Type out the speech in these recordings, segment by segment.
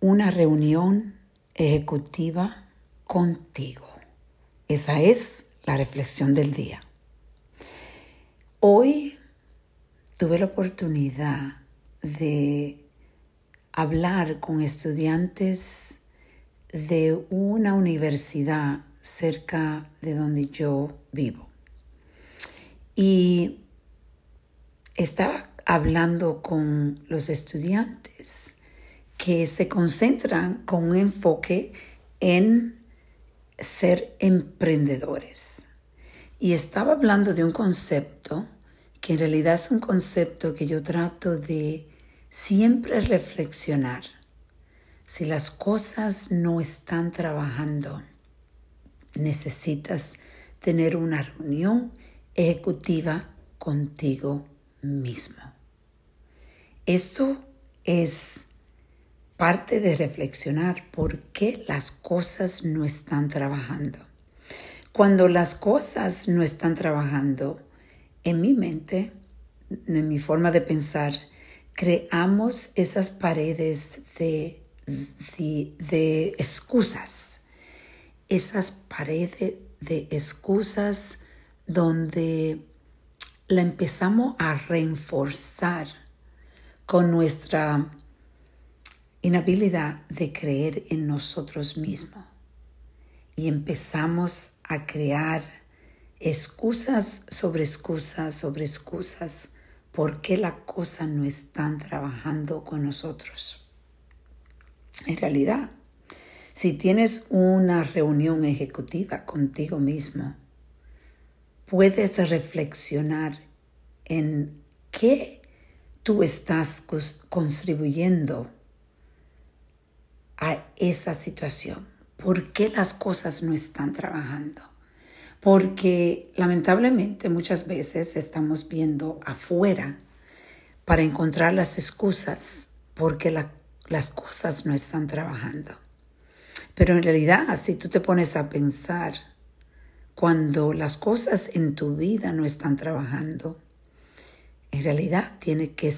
una reunión ejecutiva contigo. Esa es la reflexión del día. Hoy tuve la oportunidad de hablar con estudiantes de una universidad cerca de donde yo vivo. Y estaba hablando con los estudiantes que se concentran con un enfoque en ser emprendedores. Y estaba hablando de un concepto que en realidad es un concepto que yo trato de siempre reflexionar. Si las cosas no están trabajando, necesitas tener una reunión ejecutiva contigo mismo. Esto es parte de reflexionar por qué las cosas no están trabajando. Cuando las cosas no están trabajando, en mi mente, en mi forma de pensar, creamos esas paredes de, de, excusas, esas paredes de excusas donde la empezamos a reforzar con nuestra inhabilidad de creer en nosotros mismos y empezamos a crear excusas sobre excusas sobre excusas por qué las cosas no están trabajando con nosotros. En realidad, si tienes una reunión ejecutiva contigo mismo, puedes reflexionar en qué tú estás contribuyendo a esa situación. ¿Por qué las cosas no están trabajando? Porque lamentablemente muchas veces estamos viendo afuera para encontrar las excusas porque las cosas no están trabajando. Pero en realidad, si tú te pones a pensar, cuando las cosas en tu vida no están trabajando, en realidad tienes que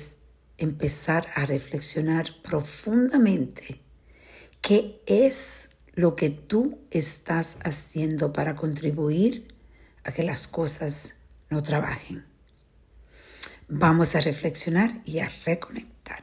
empezar a reflexionar profundamente qué es lo que tú estás haciendo para contribuir a que las cosas no trabajen. Vamos a reflexionar y a reconectar.